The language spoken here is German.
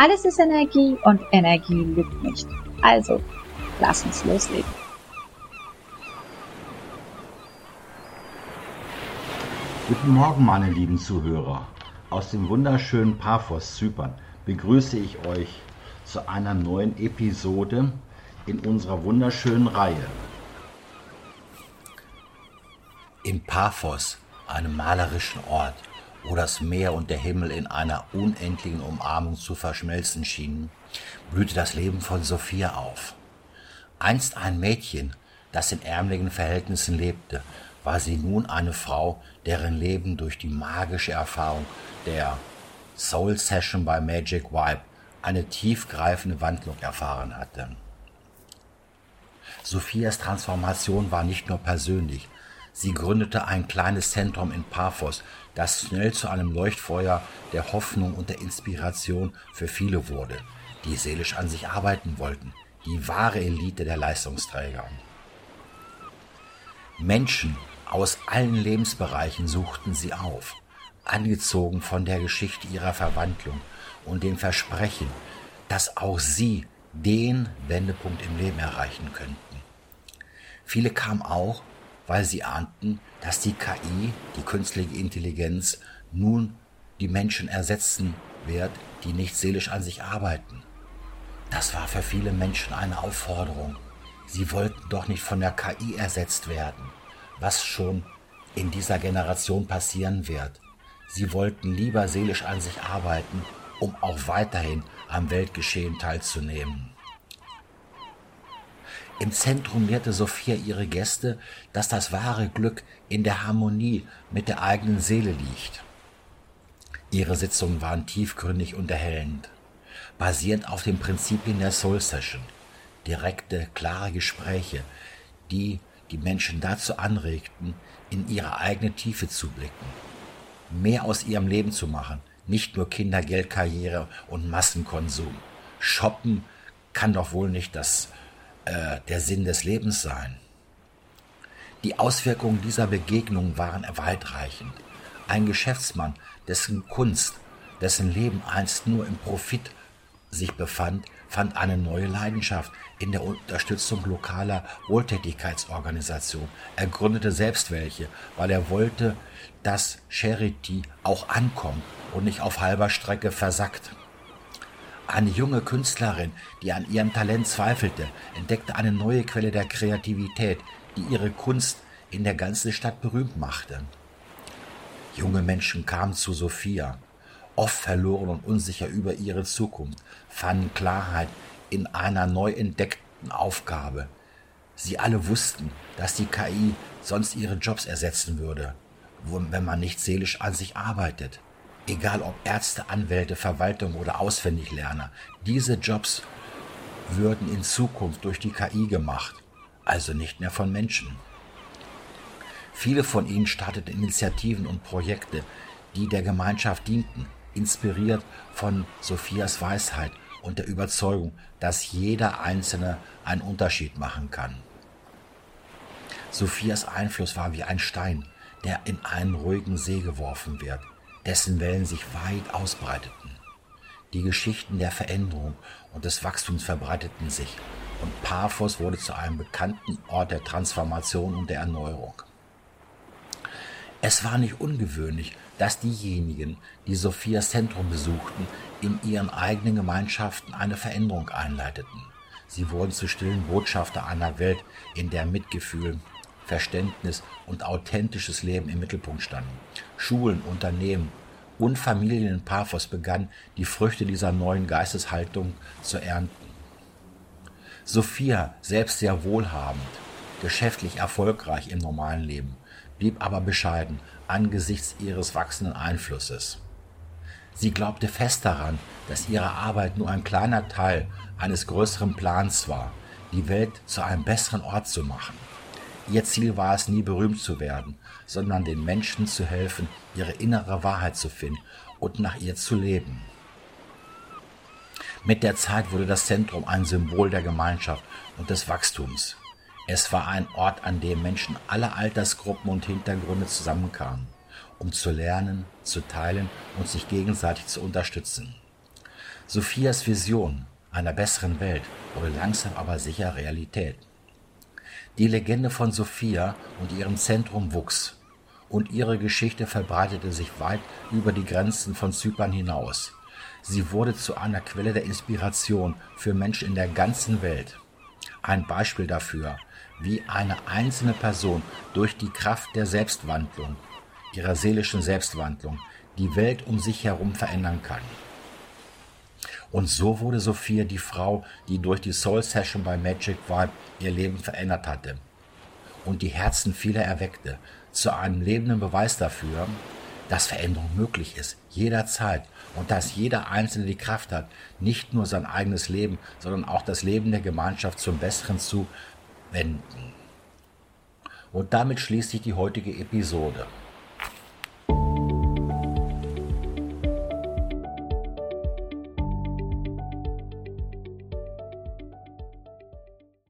Alles ist Energie und Energie lügt nicht. Also, lass uns loslegen. Guten Morgen, meine lieben Zuhörer. Aus dem wunderschönen Paphos, Zypern, begrüße ich euch zu einer neuen Episode in unserer wunderschönen Reihe. In Paphos, einem malerischen Ort, wo das Meer und der Himmel in einer unendlichen Umarmung zu verschmelzen schienen, blühte das Leben von Sophia auf. Einst ein Mädchen, das in ärmlichen Verhältnissen lebte, war sie nun eine Frau, deren Leben durch die magische Erfahrung der Soul Session bei Magic Vibe eine tiefgreifende Wandlung erfahren hatte. Sophias Transformation war nicht nur persönlich, Sie gründete ein kleines Zentrum in Paphos, das schnell zu einem Leuchtfeuer der Hoffnung und der Inspiration für viele wurde, die seelisch an sich arbeiten wollten, die wahre Elite der Leistungsträger. Menschen aus allen Lebensbereichen suchten sie auf, angezogen von der Geschichte ihrer Verwandlung und dem Versprechen, dass auch sie den Wendepunkt im Leben erreichen könnten. Viele kamen auch, weil sie ahnten, dass die KI, die künstliche Intelligenz, nun die Menschen ersetzen wird, die nicht seelisch an sich arbeiten. Das war für viele Menschen eine Aufforderung. Sie wollten doch nicht von der KI ersetzt werden, was schon in dieser Generation passieren wird. Sie wollten lieber seelisch an sich arbeiten, um auch weiterhin am Weltgeschehen teilzunehmen. Im Zentrum lehrte Sophia ihre Gäste, dass das wahre Glück in der Harmonie mit der eigenen Seele liegt. Ihre Sitzungen waren tiefgründig und erhellend, basierend auf den Prinzipien der Soul Session. Direkte, klare Gespräche, die die Menschen dazu anregten, in ihre eigene Tiefe zu blicken, mehr aus ihrem Leben zu machen, nicht nur Kinder, Geld, Karriere und Massenkonsum. Shoppen kann doch wohl nicht das äh, der Sinn des Lebens sein. Die Auswirkungen dieser Begegnung waren weitreichend. Ein Geschäftsmann, dessen Kunst, dessen Leben einst nur im Profit sich befand, fand eine neue Leidenschaft in der Unterstützung lokaler Wohltätigkeitsorganisationen. Er gründete selbst welche, weil er wollte, dass Charity auch ankommt und nicht auf halber Strecke versackt. Eine junge Künstlerin, die an ihrem Talent zweifelte, entdeckte eine neue Quelle der Kreativität, die ihre Kunst in der ganzen Stadt berühmt machte. Junge Menschen kamen zu Sophia, oft verloren und unsicher über ihre Zukunft, fanden Klarheit in einer neu entdeckten Aufgabe. Sie alle wussten, dass die KI sonst ihre Jobs ersetzen würde, wenn man nicht seelisch an sich arbeitet egal ob Ärzte, Anwälte, Verwaltung oder Auswendiglerner, diese Jobs würden in Zukunft durch die KI gemacht, also nicht mehr von Menschen. Viele von ihnen starteten Initiativen und Projekte, die der Gemeinschaft dienten, inspiriert von Sophias Weisheit und der Überzeugung, dass jeder Einzelne einen Unterschied machen kann. Sophias Einfluss war wie ein Stein, der in einen ruhigen See geworfen wird dessen Wellen sich weit ausbreiteten. Die Geschichten der Veränderung und des Wachstums verbreiteten sich und Paphos wurde zu einem bekannten Ort der Transformation und der Erneuerung. Es war nicht ungewöhnlich, dass diejenigen, die Sophias Zentrum besuchten, in ihren eigenen Gemeinschaften eine Veränderung einleiteten. Sie wurden zu stillen Botschafter einer Welt, in der Mitgefühl, Verständnis und authentisches Leben im Mittelpunkt standen. Schulen, Unternehmen und Familien in Paphos begannen, die Früchte dieser neuen Geisteshaltung zu ernten. Sophia, selbst sehr wohlhabend, geschäftlich erfolgreich im normalen Leben, blieb aber bescheiden angesichts ihres wachsenden Einflusses. Sie glaubte fest daran, dass ihre Arbeit nur ein kleiner Teil eines größeren Plans war, die Welt zu einem besseren Ort zu machen. Ihr Ziel war es nie berühmt zu werden, sondern den Menschen zu helfen, ihre innere Wahrheit zu finden und nach ihr zu leben. Mit der Zeit wurde das Zentrum ein Symbol der Gemeinschaft und des Wachstums. Es war ein Ort, an dem Menschen aller Altersgruppen und Hintergründe zusammenkamen, um zu lernen, zu teilen und sich gegenseitig zu unterstützen. Sophias Vision einer besseren Welt wurde langsam aber sicher Realität. Die Legende von Sophia und ihrem Zentrum wuchs, und ihre Geschichte verbreitete sich weit über die Grenzen von Zypern hinaus. Sie wurde zu einer Quelle der Inspiration für Menschen in der ganzen Welt. Ein Beispiel dafür, wie eine einzelne Person durch die Kraft der Selbstwandlung, ihrer seelischen Selbstwandlung, die Welt um sich herum verändern kann. Und so wurde Sophia die Frau, die durch die Soul Session bei Magic Vibe ihr Leben verändert hatte und die Herzen vieler erweckte, zu einem lebenden Beweis dafür, dass Veränderung möglich ist, jederzeit und dass jeder Einzelne die Kraft hat, nicht nur sein eigenes Leben, sondern auch das Leben der Gemeinschaft zum Besseren zu wenden. Und damit schließt sich die heutige Episode.